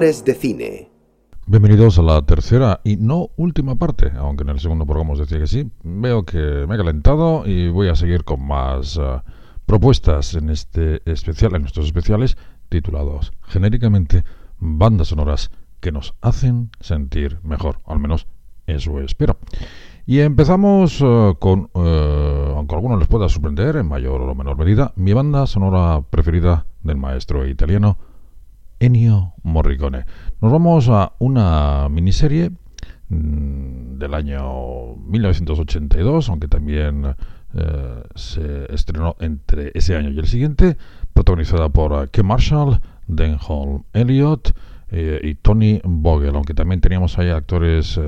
De cine. Bienvenidos a la tercera y no última parte, aunque en el segundo programa os decía que sí. Veo que me he calentado y voy a seguir con más eh, propuestas en este especial, en nuestros especiales titulados genéricamente bandas sonoras que nos hacen sentir mejor, al menos eso espero. Y empezamos eh, con, eh, aunque a algunos les pueda sorprender en mayor o menor medida, mi banda sonora preferida del maestro italiano Ennio Morricone. Nos vamos a una miniserie mm, del año 1982, aunque también eh, se estrenó entre ese año y el siguiente, protagonizada por eh, Ken Marshall, Denholm Elliott eh, y Tony Vogel, aunque también teníamos ahí actores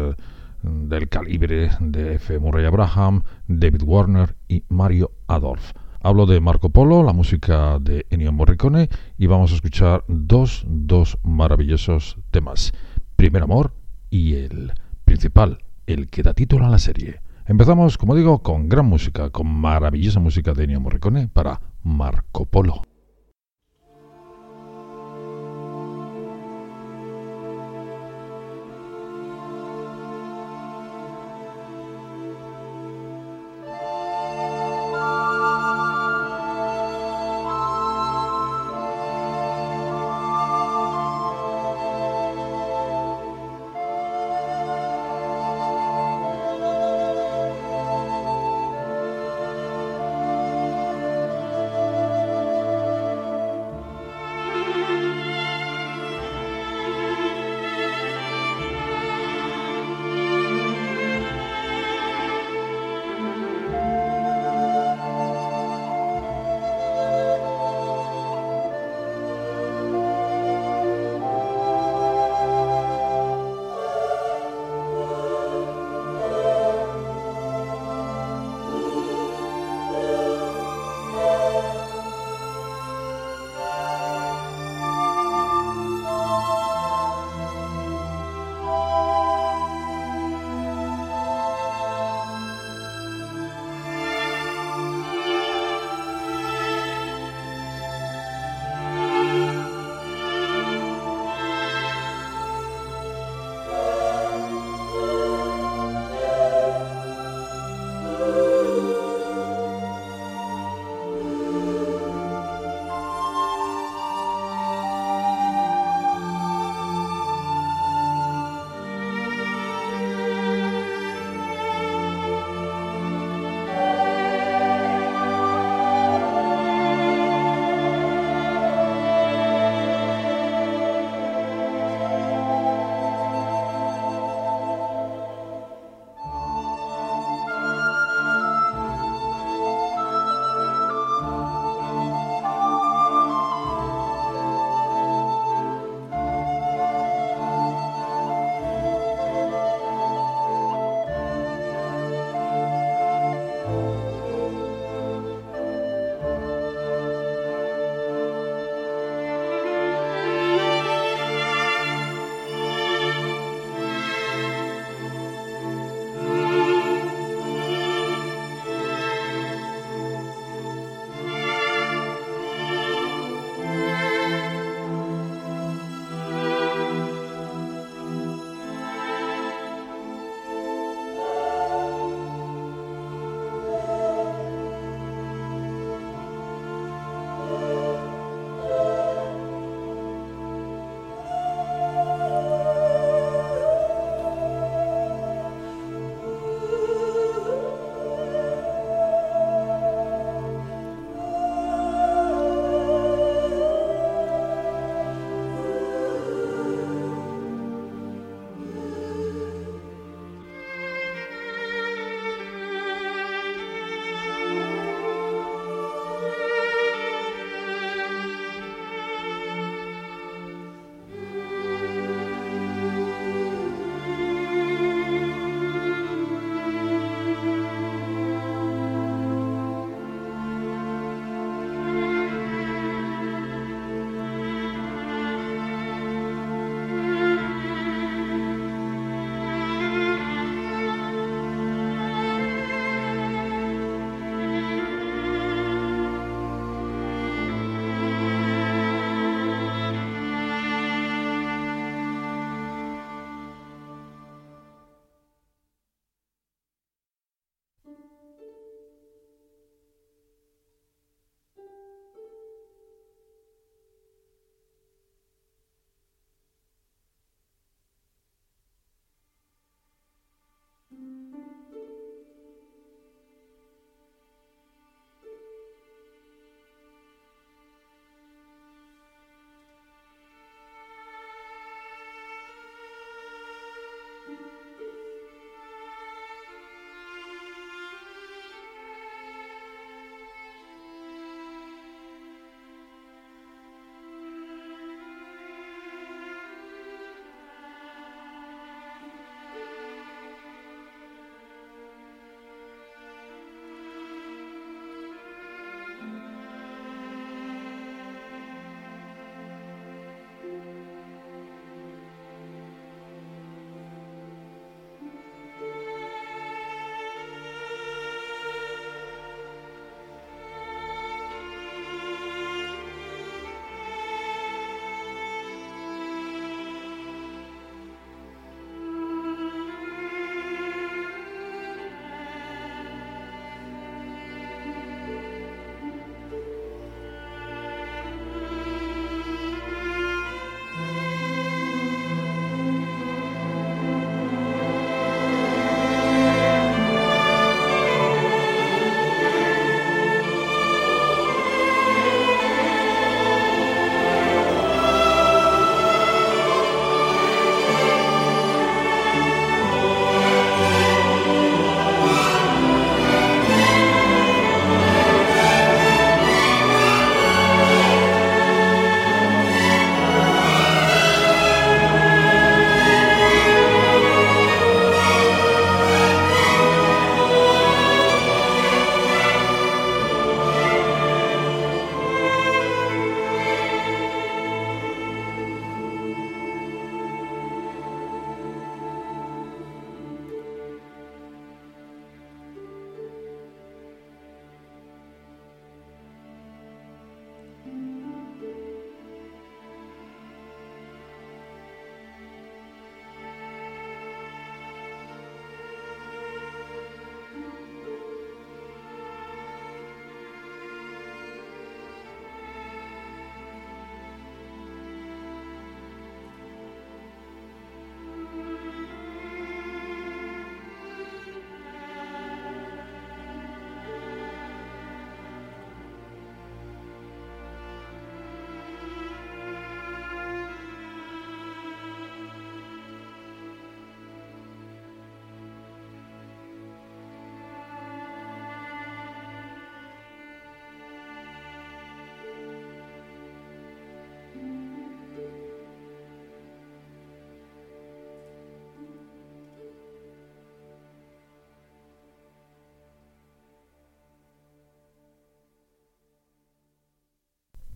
del calibre de F. Murray Abraham, David Warner y Mario Adolf. Hablo de Marco Polo, la música de Ennio Morricone y vamos a escuchar dos, dos maravillosos temas. Primer amor y el principal, el que da título a la serie. Empezamos, como digo, con gran música, con maravillosa música de Ennio Morricone para Marco Polo.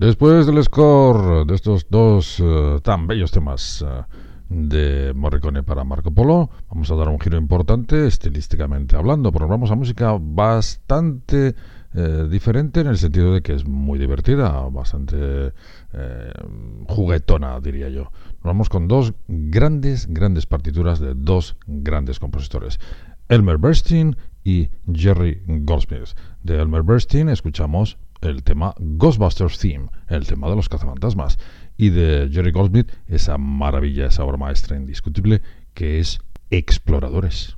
Después del score de estos dos uh, tan bellos temas uh, de Morricone para Marco Polo, vamos a dar un giro importante estilísticamente hablando, porque vamos a música bastante eh, diferente en el sentido de que es muy divertida, bastante eh, juguetona, diría yo. Nos vamos con dos grandes, grandes partituras de dos grandes compositores, Elmer Bernstein y Jerry Goldsmith. De Elmer Bernstein escuchamos el tema Ghostbusters Theme, el tema de los cazafantasmas, y de Jerry Goldsmith esa maravilla, esa obra maestra indiscutible que es Exploradores.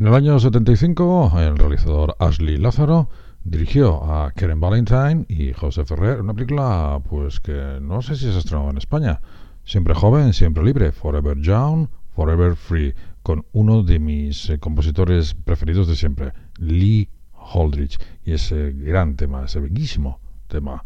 En el año 75, el realizador Ashley Lázaro dirigió a Karen Valentine y José Ferrer una película pues que no sé si se estrenó en España. Siempre joven, siempre libre, Forever Young, Forever Free, con uno de mis eh, compositores preferidos de siempre, Lee Holdridge, y ese gran tema, ese bellísimo tema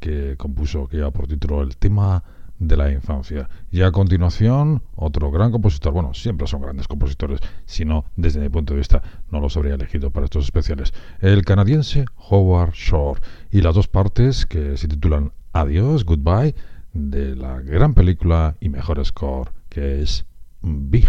que compuso, que lleva por título el tema de la infancia. Y a continuación, otro gran compositor. Bueno, siempre son grandes compositores, si no, desde mi punto de vista, no los habría elegido para estos especiales. El canadiense Howard Shore. Y las dos partes que se titulan Adiós, Goodbye, de la gran película y mejor score, que es Big.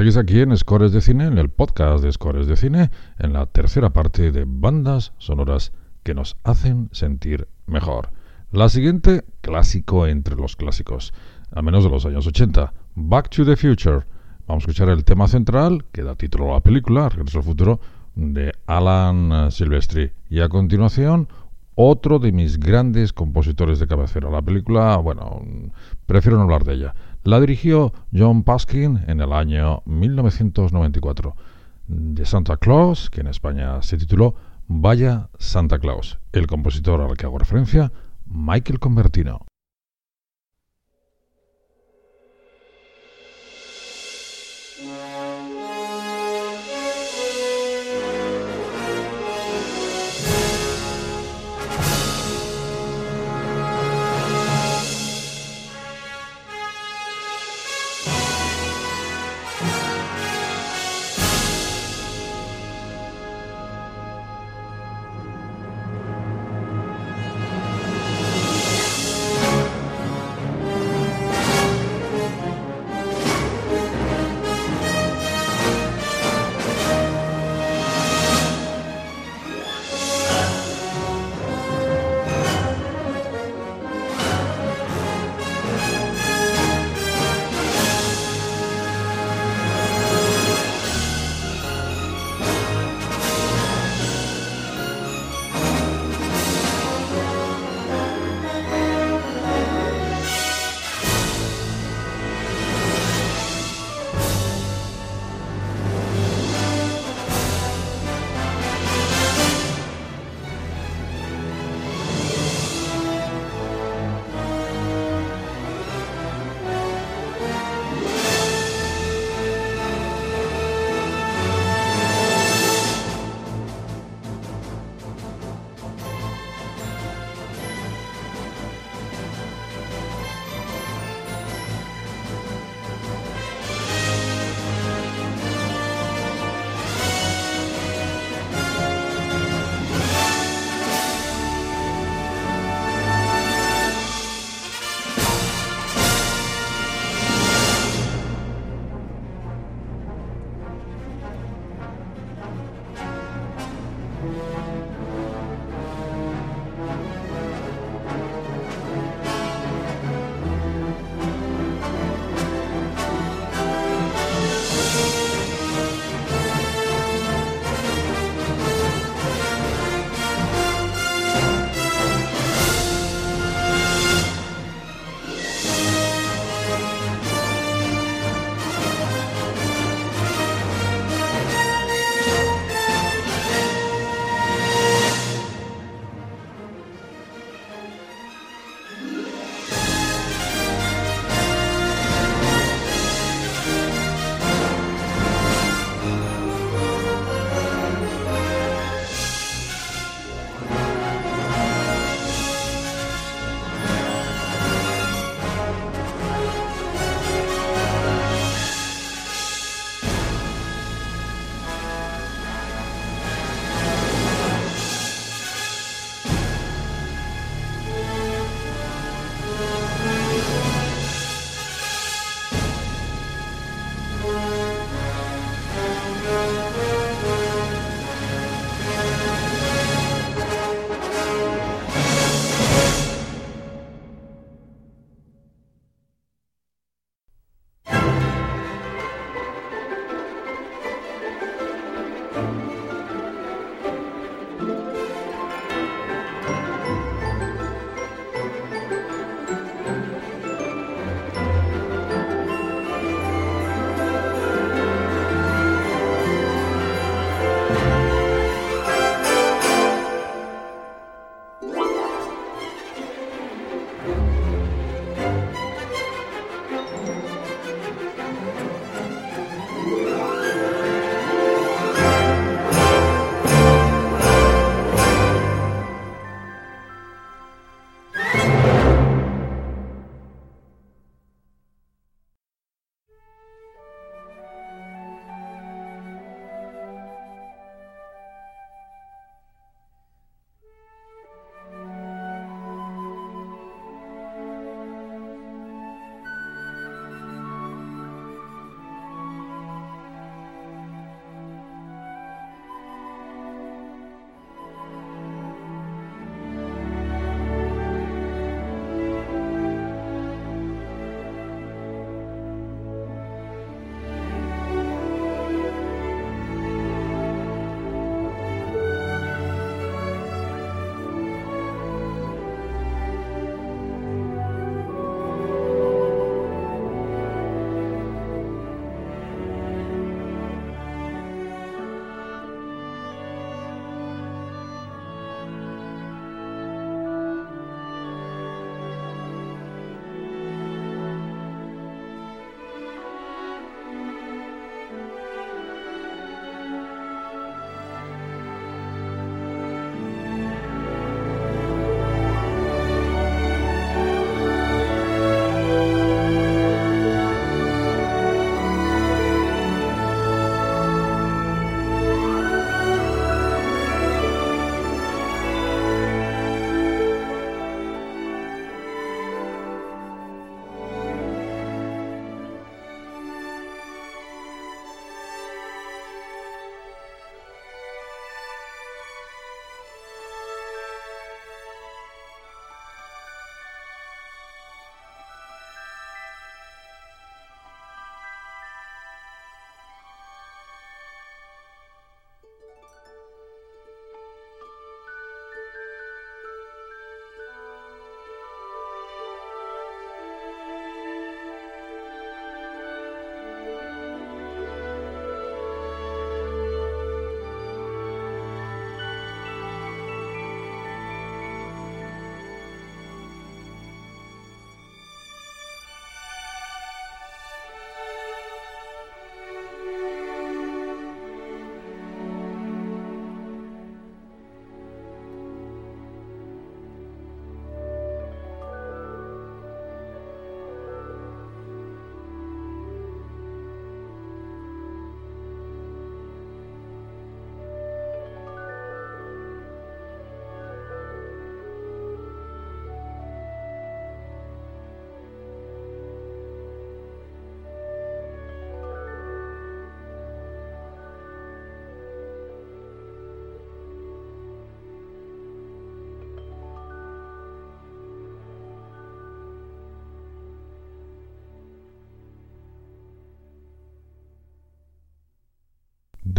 Seguís aquí en Scores de Cine, en el podcast de Scores de Cine, en la tercera parte de bandas sonoras que nos hacen sentir mejor. La siguiente, clásico entre los clásicos, a menos de los años 80, Back to the Future. Vamos a escuchar el tema central que da título a la película, Regreso al Futuro, de Alan Silvestri. Y a continuación, otro de mis grandes compositores de cabecera. La película, bueno, prefiero no hablar de ella. La dirigió John Paskin en el año 1994. De Santa Claus, que en España se tituló Vaya Santa Claus. El compositor al que hago referencia, Michael Convertino.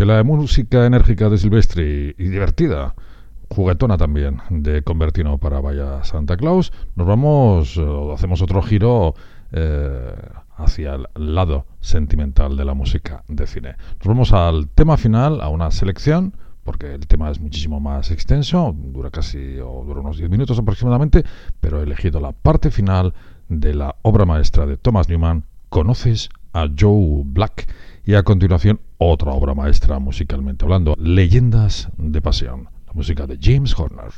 De la música enérgica de Silvestri y divertida, juguetona también, de Convertino para Vaya Santa Claus, nos vamos, o hacemos otro giro eh, hacia el lado sentimental de la música de cine. Nos vamos al tema final, a una selección, porque el tema es muchísimo más extenso, dura casi o dura unos 10 minutos aproximadamente, pero he elegido la parte final de la obra maestra de Thomas Newman, Conoces a Joe Black, y a continuación otra obra maestra musicalmente hablando, Leyendas de Pasión, la música de James Horner.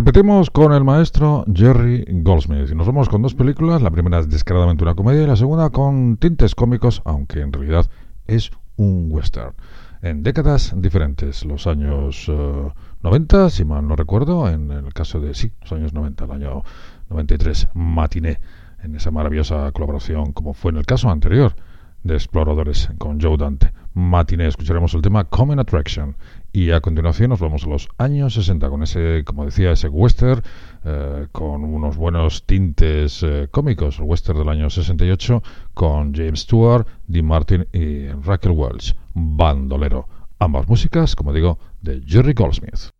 Repetimos con el maestro Jerry Goldsmith y nos vamos con dos películas. La primera es descaradamente una comedia y la segunda con tintes cómicos, aunque en realidad es un western. En décadas diferentes, los años 90, eh, si mal no recuerdo, en el caso de, sí, los años 90, el año 93, Matiné, en esa maravillosa colaboración como fue en el caso anterior de Exploradores con Joe Dante. Matiné, escucharemos el tema Common Attraction y a continuación nos vamos a los años 60 con ese, como decía, ese western eh, con unos buenos tintes eh, cómicos, el western del año 68 con James Stewart, Dean Martin y Raquel Welch, bandolero. Ambas músicas, como digo, de Jerry Goldsmith.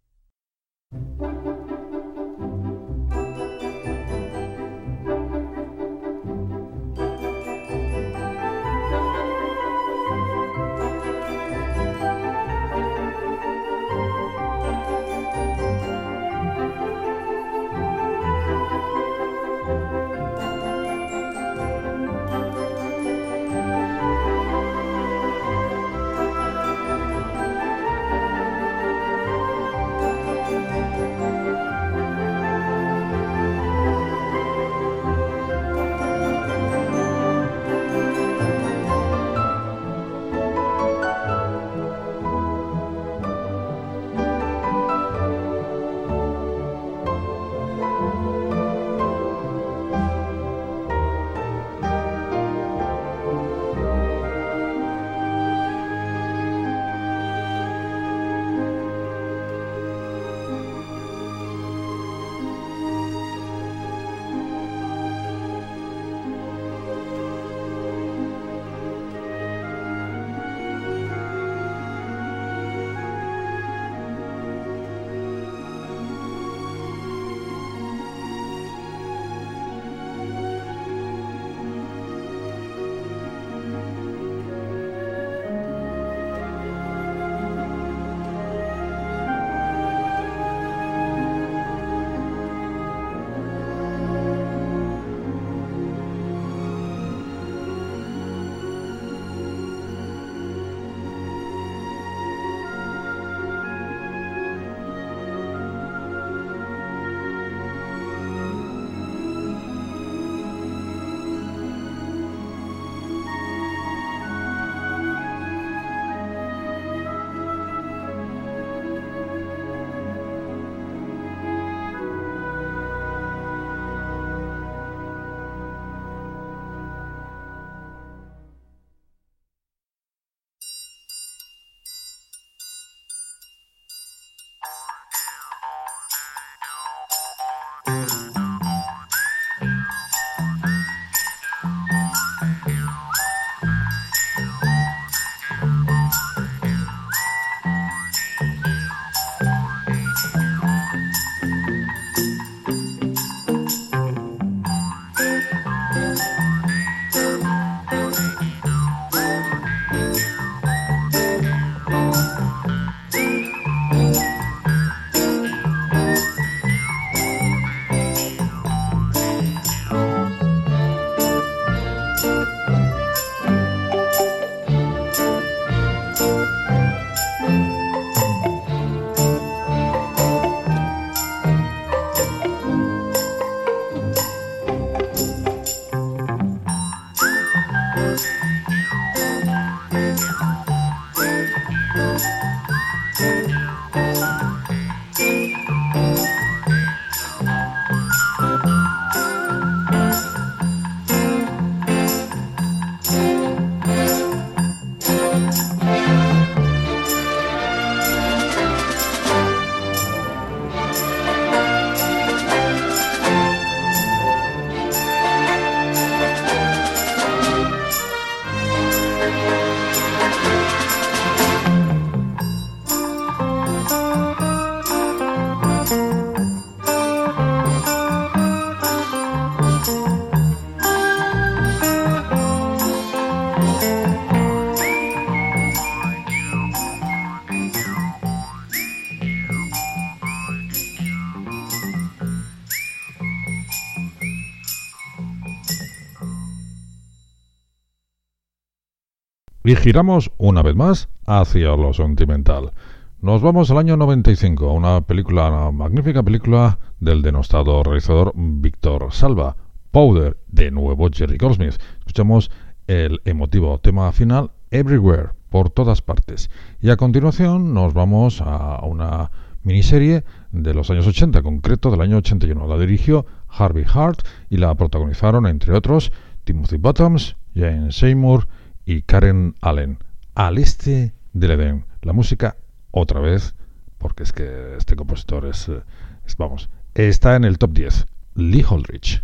Y giramos una vez más hacia lo sentimental. Nos vamos al año 95, a una película, una magnífica película del denostado realizador Víctor Salva, Powder, de nuevo Jerry Goldsmith. Escuchamos el emotivo tema final, Everywhere, por todas partes. Y a continuación nos vamos a una miniserie de los años 80, concreto del año 81. La dirigió Harvey Hart y la protagonizaron, entre otros, Timothy Bottoms, Jane Seymour y Karen Allen. Al este del Edén. La música otra vez, porque es que este compositor es, eh, es vamos, está en el top 10. Lee Holdridge.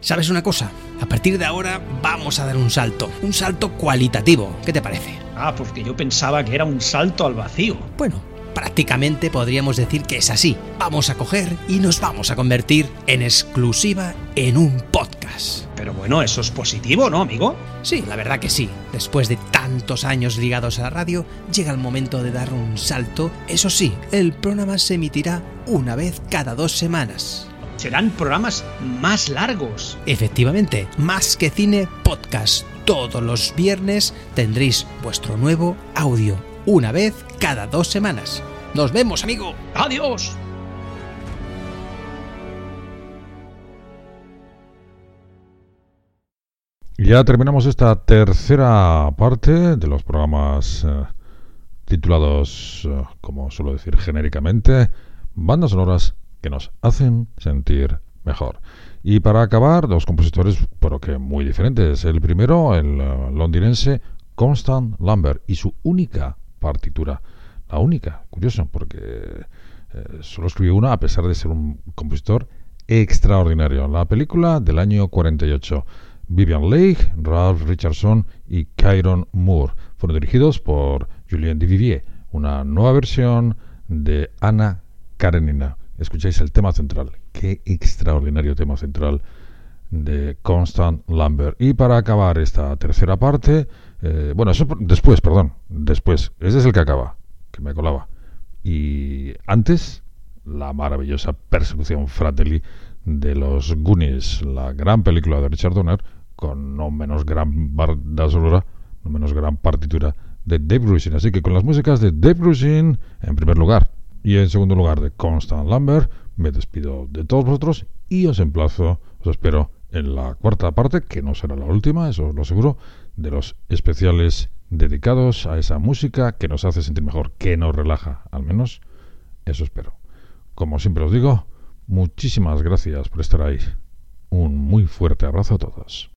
¿Sabes una cosa? A partir de ahora vamos a dar un salto, un salto cualitativo. ¿Qué te parece? Ah, porque yo pensaba que era un salto al vacío. Bueno, prácticamente podríamos decir que es así. Vamos a coger y nos vamos a convertir en exclusiva en un podcast. Pero bueno, eso es positivo, ¿no, amigo? Sí, la verdad que sí. Después de tantos años ligados a la radio, llega el momento de dar un salto. Eso sí, el programa se emitirá una vez cada dos semanas. Serán programas más largos. Efectivamente, más que cine podcast. Todos los viernes tendréis vuestro nuevo audio, una vez cada dos semanas. Nos vemos, amigo. Adiós. Ya terminamos esta tercera parte de los programas eh, titulados, eh, como suelo decir genéricamente, bandas sonoras que nos hacen sentir mejor. Y para acabar, dos compositores, pero que muy diferentes. El primero, el eh, londinense Constant Lambert y su única partitura. La única, curioso, porque eh, solo escribió una a pesar de ser un compositor extraordinario. La película del año 48. Vivian Leigh, Ralph Richardson y Kyron Moore fueron dirigidos por Julien Duvivier, una nueva versión de Ana Karenina. Escucháis el tema central. Qué extraordinario tema central de Constant Lambert. Y para acabar esta tercera parte, eh, bueno, eso después, perdón, después. Ese es el que acaba, que me colaba. Y antes, la maravillosa persecución Fratelli de los Goonies, la gran película de Richard Donner, con no menos gran sonora, no menos gran partitura de Dave Grusin. Así que con las músicas de Dave Grusin en primer lugar y en segundo lugar de Constant Lambert, me despido de todos vosotros y os emplazo, os espero en la cuarta parte, que no será la última, eso os lo aseguro, de los especiales dedicados a esa música que nos hace sentir mejor, que nos relaja, al menos eso espero. Como siempre os digo, muchísimas gracias por estar ahí. Un muy fuerte abrazo a todos.